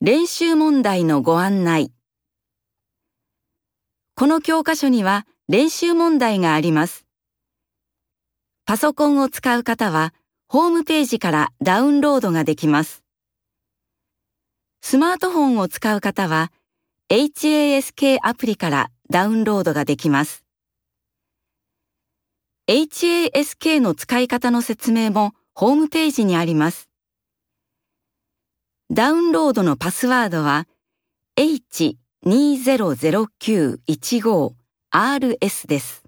練習問題のご案内。この教科書には練習問題があります。パソコンを使う方は、ホームページからダウンロードができます。スマートフォンを使う方は、HASK アプリからダウンロードができます。HASK の使い方の説明もホームページにあります。ダウンロードのパスワードは H200915RS です。